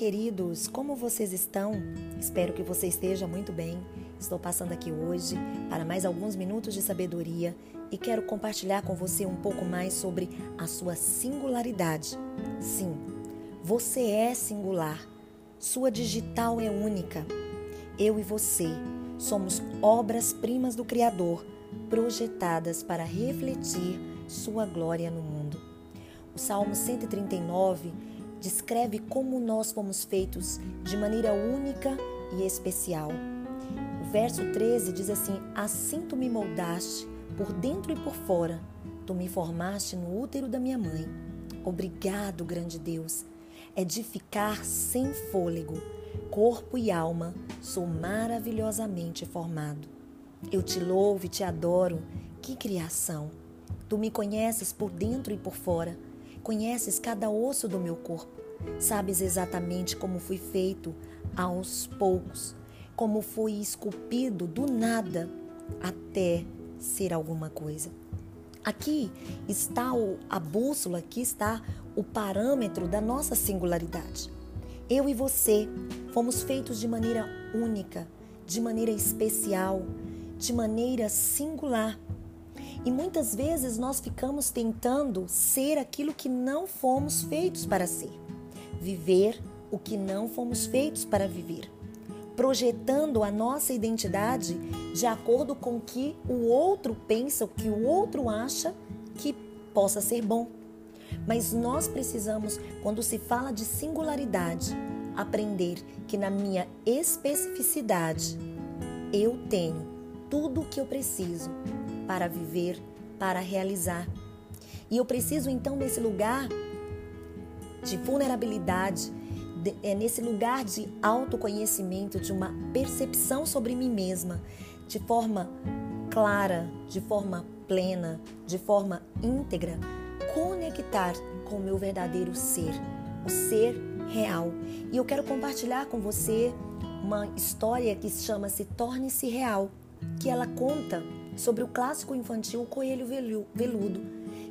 queridos, como vocês estão? Espero que você esteja muito bem. Estou passando aqui hoje para mais alguns minutos de sabedoria e quero compartilhar com você um pouco mais sobre a sua singularidade. Sim, você é singular. Sua digital é única. Eu e você somos obras-primas do Criador, projetadas para refletir sua glória no mundo. O Salmo 139 descreve como nós fomos feitos de maneira única e especial. O verso 13 diz assim: Assim tu me moldaste por dentro e por fora, tu me formaste no útero da minha mãe. Obrigado, grande Deus. É de ficar sem fôlego, corpo e alma, sou maravilhosamente formado. Eu te louvo e te adoro. Que criação! Tu me conheces por dentro e por fora Conheces cada osso do meu corpo. Sabes exatamente como fui feito aos poucos, como fui esculpido do nada até ser alguma coisa. Aqui está o, a bússola, aqui está o parâmetro da nossa singularidade. Eu e você fomos feitos de maneira única, de maneira especial, de maneira singular. E muitas vezes nós ficamos tentando ser aquilo que não fomos feitos para ser, viver o que não fomos feitos para viver, projetando a nossa identidade de acordo com o que o outro pensa, o que o outro acha que possa ser bom. Mas nós precisamos, quando se fala de singularidade, aprender que na minha especificidade eu tenho tudo o que eu preciso para viver, para realizar. E eu preciso então nesse lugar de vulnerabilidade, de, é nesse lugar de autoconhecimento, de uma percepção sobre mim mesma, de forma clara, de forma plena, de forma íntegra, conectar com o meu verdadeiro ser, o ser real. E eu quero compartilhar com você uma história que chama-se Torne-se Real, que ela conta sobre o clássico infantil Coelho Veludo,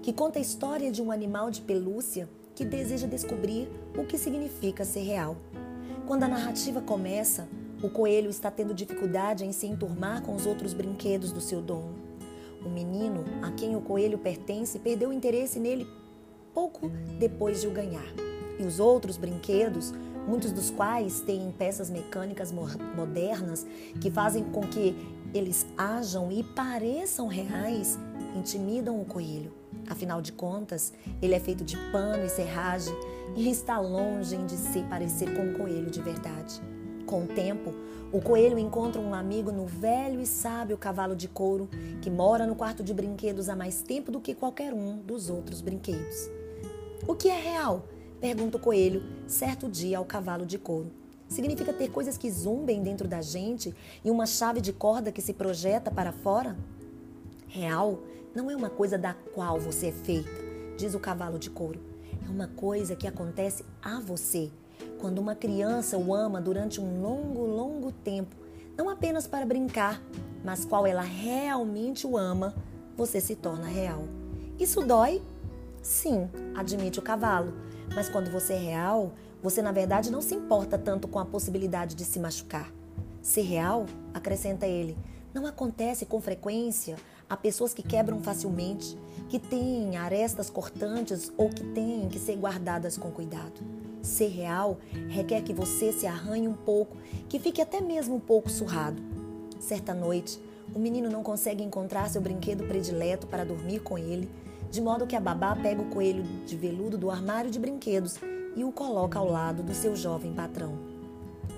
que conta a história de um animal de pelúcia que deseja descobrir o que significa ser real. Quando a narrativa começa, o coelho está tendo dificuldade em se enturmar com os outros brinquedos do seu dono. O menino, a quem o coelho pertence, perdeu o interesse nele pouco depois de o ganhar. E os outros brinquedos, muitos dos quais têm peças mecânicas modernas que fazem com que eles ajam e pareçam reais, intimidam o coelho. Afinal de contas, ele é feito de pano e serragem e está longe de se parecer com um coelho de verdade. Com o tempo, o coelho encontra um amigo no velho e sábio cavalo de couro que mora no quarto de brinquedos há mais tempo do que qualquer um dos outros brinquedos. O que é real? Pergunta o coelho certo dia ao cavalo de couro. Significa ter coisas que zumbem dentro da gente e uma chave de corda que se projeta para fora? Real não é uma coisa da qual você é feita, diz o cavalo de couro. É uma coisa que acontece a você. Quando uma criança o ama durante um longo, longo tempo, não apenas para brincar, mas qual ela realmente o ama, você se torna real. Isso dói? Sim, admite o cavalo. Mas quando você é real, você, na verdade, não se importa tanto com a possibilidade de se machucar. Ser real, acrescenta ele, não acontece com frequência a pessoas que quebram facilmente, que têm arestas cortantes ou que têm que ser guardadas com cuidado. Ser real requer que você se arranhe um pouco, que fique até mesmo um pouco surrado. Certa noite, o menino não consegue encontrar seu brinquedo predileto para dormir com ele, de modo que a babá pega o coelho de veludo do armário de brinquedos e o coloca ao lado do seu jovem patrão.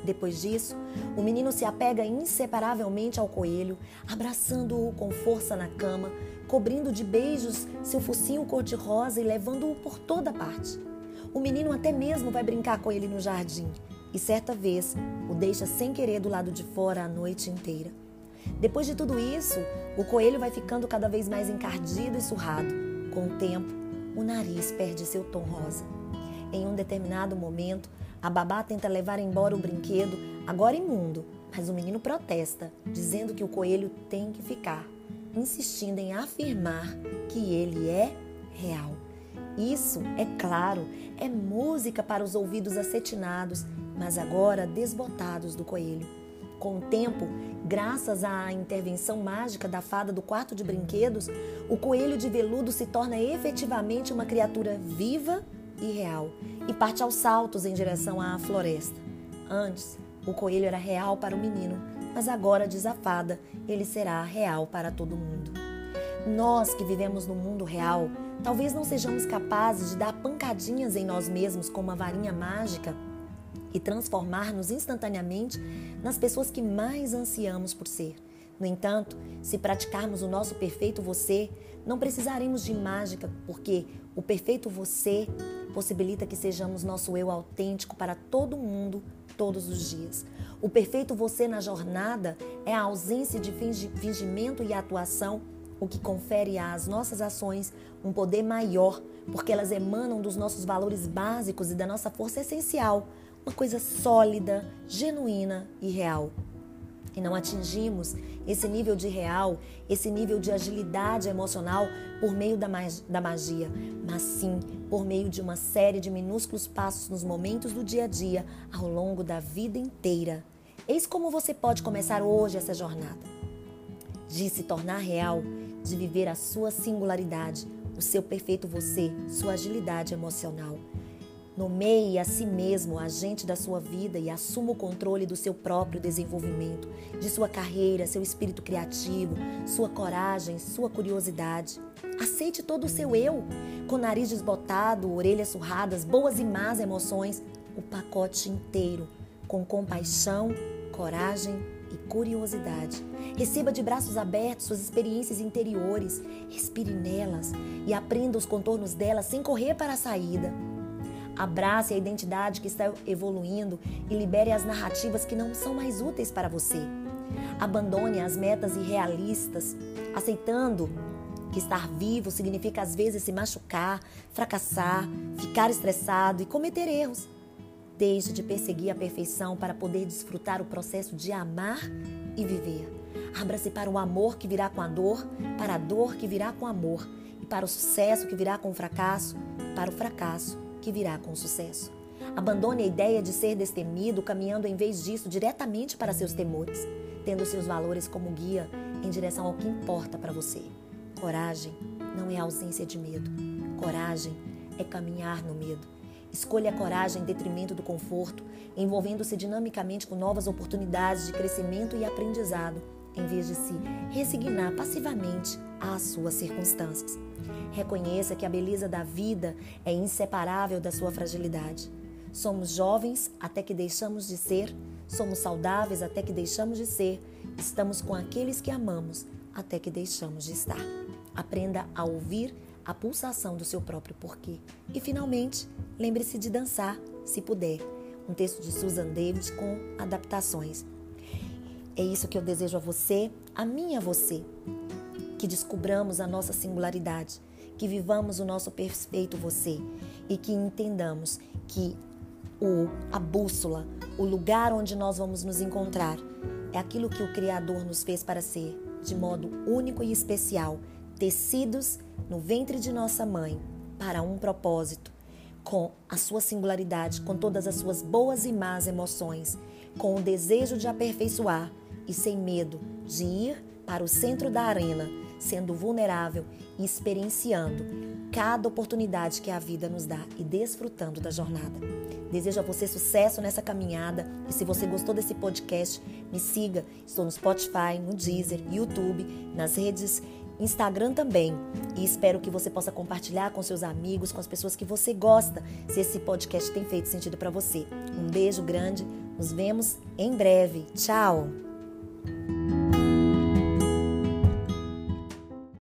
Depois disso, o menino se apega inseparavelmente ao coelho, abraçando-o com força na cama, cobrindo de beijos seu focinho cor-de-rosa e levando-o por toda parte. O menino até mesmo vai brincar com ele no jardim e certa vez o deixa sem querer do lado de fora a noite inteira. Depois de tudo isso, o coelho vai ficando cada vez mais encardido e surrado. Com o tempo, o nariz perde seu tom rosa. Em um determinado momento, a babá tenta levar embora o brinquedo, agora imundo, mas o menino protesta, dizendo que o coelho tem que ficar, insistindo em afirmar que ele é real. Isso, é claro, é música para os ouvidos acetinados mas agora desbotados do coelho. Com o tempo, graças à intervenção mágica da fada do quarto de brinquedos, o coelho de veludo se torna efetivamente uma criatura viva e real e parte aos saltos em direção à floresta. Antes, o coelho era real para o menino, mas agora, diz a fada, ele será real para todo mundo. Nós que vivemos no mundo real, talvez não sejamos capazes de dar pancadinhas em nós mesmos com uma varinha mágica e transformar-nos instantaneamente nas pessoas que mais ansiamos por ser. No entanto, se praticarmos o nosso perfeito você, não precisaremos de mágica, porque o perfeito você possibilita que sejamos nosso eu autêntico para todo mundo, todos os dias. O perfeito você na jornada é a ausência de fingimento e atuação, o que confere às nossas ações um poder maior, porque elas emanam dos nossos valores básicos e da nossa força essencial, uma coisa sólida, genuína e real. E não atingimos esse nível de real, esse nível de agilidade emocional por meio da, da magia, mas sim por meio de uma série de minúsculos passos nos momentos do dia a dia ao longo da vida inteira. Eis como você pode começar hoje essa jornada de se tornar real, de viver a sua singularidade, o seu perfeito você, sua agilidade emocional. Nomeie a si mesmo agente da sua vida e assuma o controle do seu próprio desenvolvimento, de sua carreira, seu espírito criativo, sua coragem, sua curiosidade. Aceite todo o seu eu, com nariz desbotado, orelhas surradas, boas e más emoções, o pacote inteiro, com compaixão, coragem e curiosidade. Receba de braços abertos suas experiências interiores, respire nelas e aprenda os contornos delas sem correr para a saída. Abrace a identidade que está evoluindo e libere as narrativas que não são mais úteis para você. Abandone as metas irrealistas, aceitando que estar vivo significa às vezes se machucar, fracassar, ficar estressado e cometer erros. Deixe de perseguir a perfeição para poder desfrutar o processo de amar e viver. Abra-se para o amor que virá com a dor, para a dor que virá com o amor, e para o sucesso que virá com o fracasso, para o fracasso que virá com sucesso. Abandone a ideia de ser destemido, caminhando em vez disso diretamente para seus temores, tendo seus valores como guia em direção ao que importa para você. Coragem não é ausência de medo. Coragem é caminhar no medo. Escolha a coragem em detrimento do conforto, envolvendo-se dinamicamente com novas oportunidades de crescimento e aprendizado, em vez de se resignar passivamente às suas circunstâncias. Reconheça que a beleza da vida é inseparável da sua fragilidade. Somos jovens até que deixamos de ser, somos saudáveis até que deixamos de ser, estamos com aqueles que amamos até que deixamos de estar. Aprenda a ouvir a pulsação do seu próprio porquê. E finalmente, lembre-se de dançar, se puder. Um texto de Susan David com adaptações. É isso que eu desejo a você, a mim e a você. Que descubramos a nossa singularidade que vivamos o nosso perfeito você e que entendamos que o, a bússola, o lugar onde nós vamos nos encontrar, é aquilo que o Criador nos fez para ser, de modo único e especial, tecidos no ventre de nossa mãe, para um propósito, com a sua singularidade, com todas as suas boas e más emoções, com o desejo de aperfeiçoar e sem medo de ir para o centro da arena sendo vulnerável e experienciando cada oportunidade que a vida nos dá e desfrutando da jornada. Desejo a você sucesso nessa caminhada e se você gostou desse podcast, me siga. Estou no Spotify, no Deezer, YouTube, nas redes Instagram também. E espero que você possa compartilhar com seus amigos, com as pessoas que você gosta, se esse podcast tem feito sentido para você. Um beijo grande, nos vemos em breve. Tchau!